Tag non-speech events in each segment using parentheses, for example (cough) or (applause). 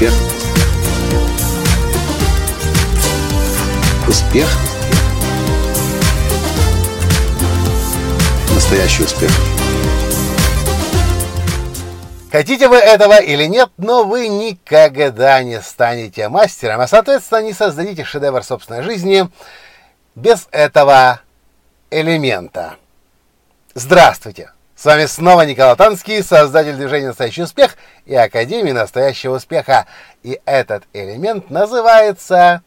Успех. Успех. Настоящий успех. Хотите вы этого или нет, но вы никогда не станете мастером, а соответственно не создадите шедевр собственной жизни без этого элемента. Здравствуйте! С вами снова Николай Танский, создатель движения «Настоящий успех» и Академии настоящего успеха. И этот элемент называется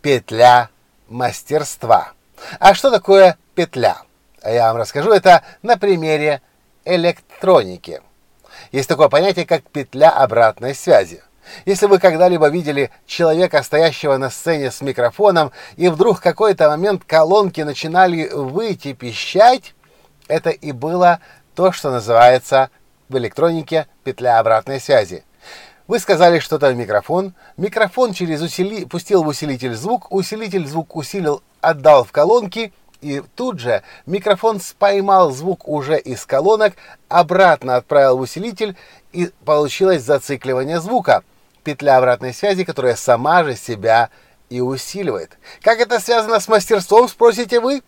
петля мастерства. А что такое петля? Я вам расскажу это на примере электроники. Есть такое понятие, как петля обратной связи. Если вы когда-либо видели человека, стоящего на сцене с микрофоном, и вдруг в какой-то момент колонки начинали выйти, пищать, это и было то, что называется в электронике петля обратной связи. Вы сказали что-то в микрофон, микрофон через усили... пустил в усилитель звук, усилитель звук усилил, отдал в колонки, и тут же микрофон споймал звук уже из колонок, обратно отправил в усилитель, и получилось зацикливание звука. Петля обратной связи, которая сама же себя и усиливает. Как это связано с мастерством, спросите вы?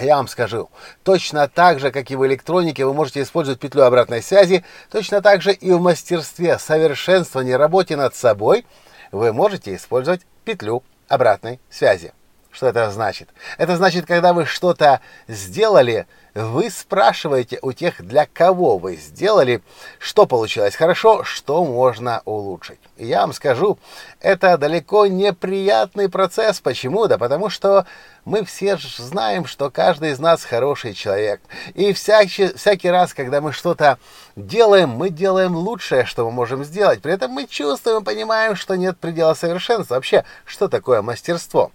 Я вам скажу, точно так же, как и в электронике, вы можете использовать петлю обратной связи, точно так же и в мастерстве совершенствования работе над собой вы можете использовать петлю обратной связи. Что это значит? Это значит, когда вы что-то сделали, вы спрашиваете у тех, для кого вы сделали, что получилось хорошо, что можно улучшить. И я вам скажу, это далеко не приятный процесс. Почему? Да потому что мы все знаем, что каждый из нас хороший человек. И всякий, всякий раз, когда мы что-то делаем, мы делаем лучшее, что мы можем сделать. При этом мы чувствуем понимаем, что нет предела совершенства. Вообще, что такое мастерство?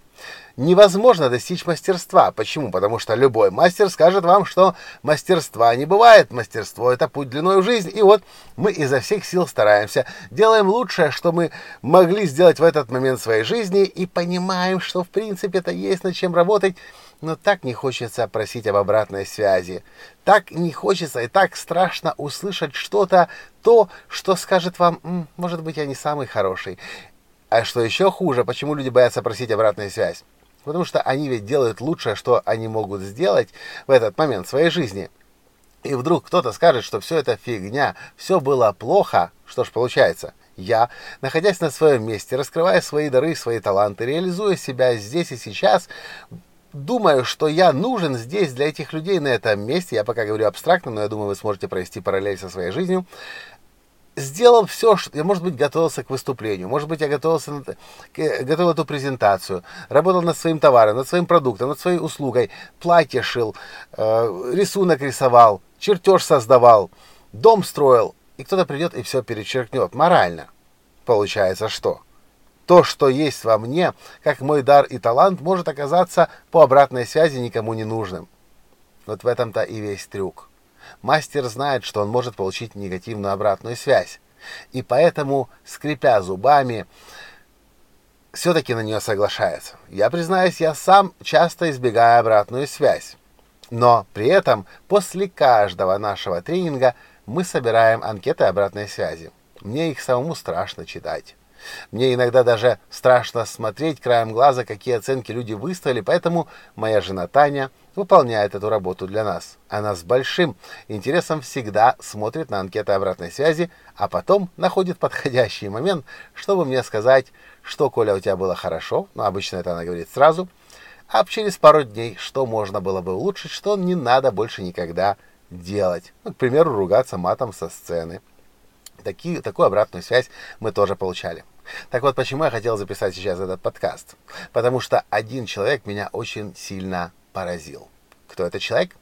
Невозможно достичь мастерства. Почему? Потому что любой мастер скажет вам, что мастерства не бывает. Мастерство – это путь длиной в жизнь. И вот мы изо всех сил стараемся, делаем лучшее, что мы могли сделать в этот момент своей жизни, и понимаем, что в принципе это есть над чем работать, но так не хочется просить об обратной связи. Так не хочется и так страшно услышать что-то, то, что скажет вам, может быть, я не самый хороший. А что еще хуже, почему люди боятся просить обратную связь? Потому что они ведь делают лучшее, что они могут сделать в этот момент своей жизни. И вдруг кто-то скажет, что все это фигня, все было плохо. Что ж получается? Я, находясь на своем месте, раскрывая свои дары, свои таланты, реализуя себя здесь и сейчас, думаю, что я нужен здесь для этих людей на этом месте. Я пока говорю абстрактно, но я думаю, вы сможете провести параллель со своей жизнью сделал все, что я, может быть, готовился к выступлению, может быть, я готовился, на, готовил эту презентацию, работал над своим товаром, над своим продуктом, над своей услугой, платье шил, э, рисунок рисовал, чертеж создавал, дом строил, и кто-то придет и все перечеркнет. Морально. Получается что? То, что есть во мне, как мой дар и талант, может оказаться по обратной связи никому не нужным. Вот в этом-то и весь трюк. Мастер знает, что он может получить негативную обратную связь. И поэтому, скрипя зубами, все-таки на нее соглашается. Я признаюсь, я сам часто избегаю обратную связь. Но при этом после каждого нашего тренинга мы собираем анкеты обратной связи. Мне их самому страшно читать. Мне иногда даже страшно смотреть краем глаза, какие оценки люди выставили, поэтому моя жена Таня выполняет эту работу для нас. Она с большим интересом всегда смотрит на анкеты обратной связи, а потом находит подходящий момент, чтобы мне сказать, что, Коля, у тебя было хорошо, но обычно это она говорит сразу, а через пару дней, что можно было бы улучшить, что не надо больше никогда делать. Ну, к примеру, ругаться матом со сцены. Такие, такую обратную связь мы тоже получали. Так вот, почему я хотел записать сейчас этот подкаст? Потому что один человек меня очень сильно поразил. Кто этот человек?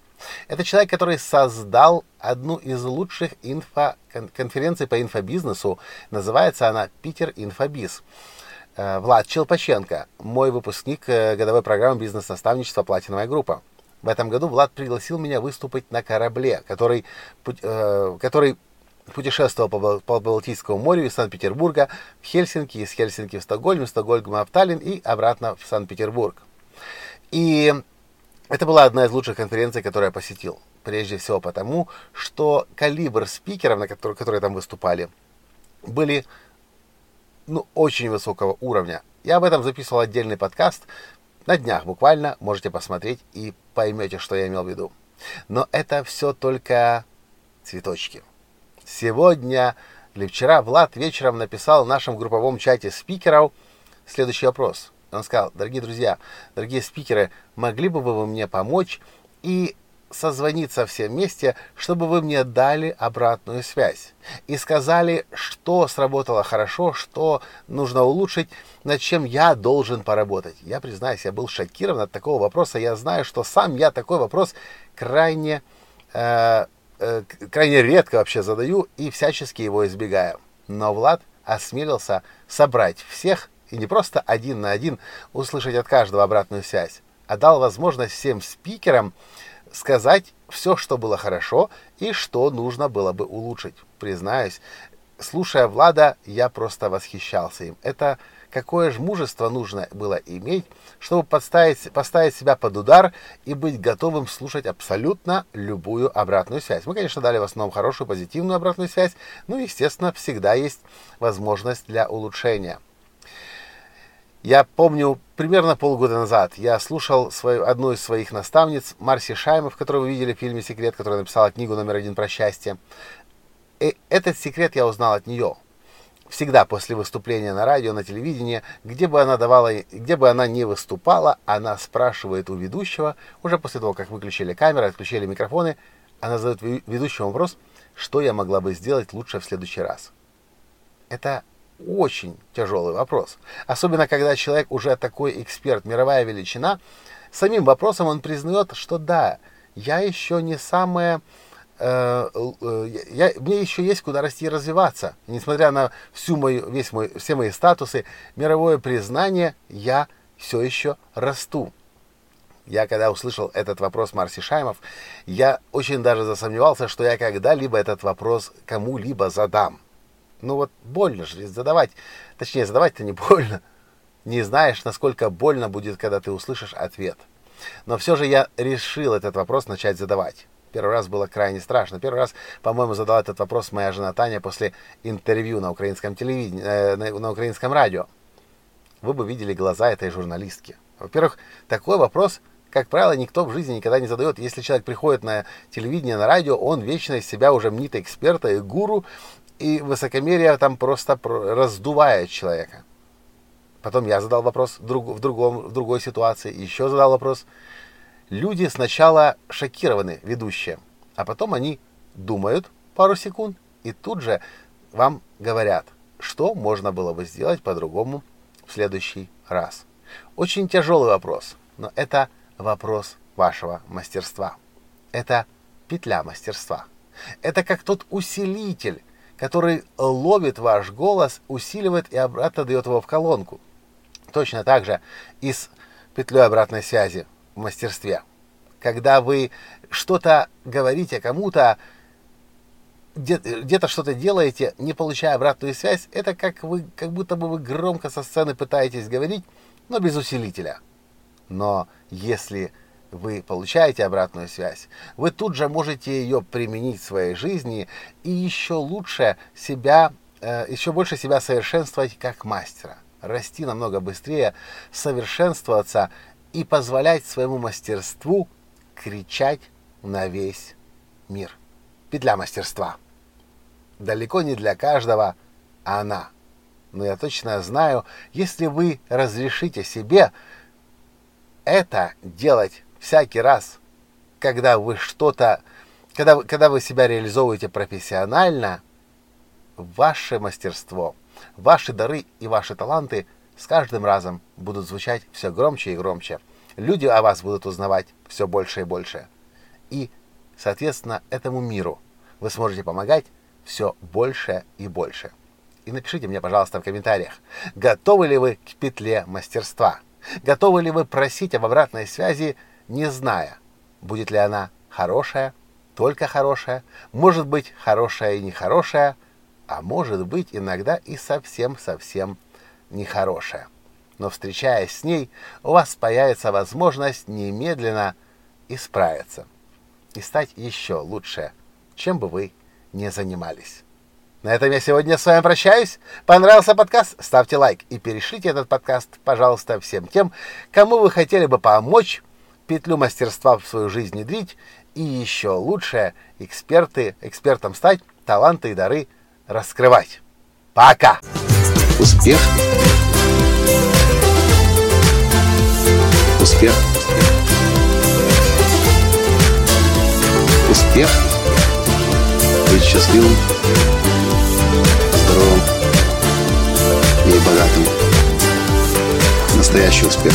Это человек, который создал одну из лучших инфо конференций по инфобизнесу. Называется она «Питер Инфобиз». Э, Влад Челпаченко, мой выпускник э, годовой программы бизнес-наставничества «Платиновая группа». В этом году Влад пригласил меня выступить на корабле, который, э, который путешествовал по, по Балтийскому морю из Санкт-Петербурга в Хельсинки, из Хельсинки в Стокгольм, из Стокгольма в Таллин и обратно в Санкт-Петербург. И это была одна из лучших конференций, которую я посетил. Прежде всего потому, что калибр спикеров, на которые, которые там выступали, были ну, очень высокого уровня. Я об этом записывал отдельный подкаст. На днях буквально можете посмотреть и поймете, что я имел в виду. Но это все только цветочки. Сегодня или вчера Влад вечером написал в нашем групповом чате спикеров следующий вопрос. Он сказал, дорогие друзья, дорогие спикеры, могли бы вы мне помочь и созвониться все вместе, чтобы вы мне дали обратную связь и сказали, что сработало хорошо, что нужно улучшить, над чем я должен поработать. Я признаюсь, я был шокирован от такого вопроса. Я знаю, что сам я такой вопрос крайне, э, э, крайне редко вообще задаю и всячески его избегаю. Но Влад осмелился собрать всех и не просто один на один услышать от каждого обратную связь, а дал возможность всем спикерам сказать все, что было хорошо и что нужно было бы улучшить. Признаюсь, слушая Влада, я просто восхищался им. Это какое же мужество нужно было иметь, чтобы подставить, поставить себя под удар и быть готовым слушать абсолютно любую обратную связь. Мы, конечно, дали в основном хорошую, позитивную обратную связь, но, естественно, всегда есть возможность для улучшения. Я помню, примерно полгода назад я слушал свою, одну из своих наставниц, Марси Шаймов, которую вы видели в фильме «Секрет», которая написала книгу номер один про счастье. И этот секрет я узнал от нее. Всегда после выступления на радио, на телевидении, где бы она давала, где бы она не выступала, она спрашивает у ведущего, уже после того, как выключили камеры, отключили микрофоны, она задает ведущему вопрос, что я могла бы сделать лучше в следующий раз. Это очень тяжелый вопрос. Особенно, когда человек уже такой эксперт, мировая величина, самим вопросом он признает, что да, я еще не самое... Э, э, я, мне еще есть куда расти и развиваться. Несмотря на всю мою, весь мой, все мои статусы, мировое признание, я все еще расту. Я когда услышал этот вопрос Марси Шаймов, я очень даже засомневался, что я когда-либо этот вопрос кому-либо задам. Ну вот больно же задавать. Точнее, задавать-то не (laughs) больно. Не знаешь, насколько больно будет, когда ты услышишь ответ. Но все же я решил этот вопрос начать задавать. Первый раз было крайне страшно. Первый раз, по-моему, задала этот вопрос моя жена Таня после интервью на украинском телевидении, э, на, на украинском радио. Вы бы видели глаза этой журналистки. Во-первых, такой вопрос, как правило, никто в жизни никогда не задает. Если человек приходит на телевидение, на радио, он вечно из себя уже мнит эксперта и гуру, и высокомерие там просто раздувает человека. Потом я задал вопрос в, друг, в, другом, в другой ситуации, еще задал вопрос. Люди сначала шокированы, ведущие, а потом они думают пару секунд и тут же вам говорят, что можно было бы сделать по-другому в следующий раз. Очень тяжелый вопрос, но это вопрос вашего мастерства. Это петля мастерства. Это как тот усилитель, который ловит ваш голос, усиливает и обратно дает его в колонку. Точно так же и с петлей обратной связи в мастерстве. Когда вы что-то говорите кому-то, где-то что-то делаете, не получая обратную связь, это как, вы, как будто бы вы громко со сцены пытаетесь говорить, но без усилителя. Но если вы получаете обратную связь, вы тут же можете ее применить в своей жизни и еще лучше себя, э, еще больше себя совершенствовать как мастера, расти намного быстрее, совершенствоваться и позволять своему мастерству кричать на весь мир. Петля мастерства. Далеко не для каждого она. Но я точно знаю, если вы разрешите себе это делать всякий раз, когда вы что-то, когда, когда вы себя реализовываете профессионально, ваше мастерство, ваши дары и ваши таланты с каждым разом будут звучать все громче и громче. Люди о вас будут узнавать все больше и больше. И, соответственно, этому миру вы сможете помогать все больше и больше. И напишите мне, пожалуйста, в комментариях, готовы ли вы к петле мастерства? Готовы ли вы просить об обратной связи не зная, будет ли она хорошая, только хорошая, может быть хорошая и нехорошая, а может быть иногда и совсем-совсем нехорошая. Но встречаясь с ней, у вас появится возможность немедленно исправиться и стать еще лучше, чем бы вы ни занимались. На этом я сегодня с вами прощаюсь. Понравился подкаст? Ставьте лайк и перешлите этот подкаст, пожалуйста, всем тем, кому вы хотели бы помочь петлю мастерства в свою жизнь внедрить и еще лучше эксперты, экспертам стать, таланты и дары раскрывать. Пока! Успех! Успех! Успех! Быть счастливым, здоровым и богатым. Настоящий успех!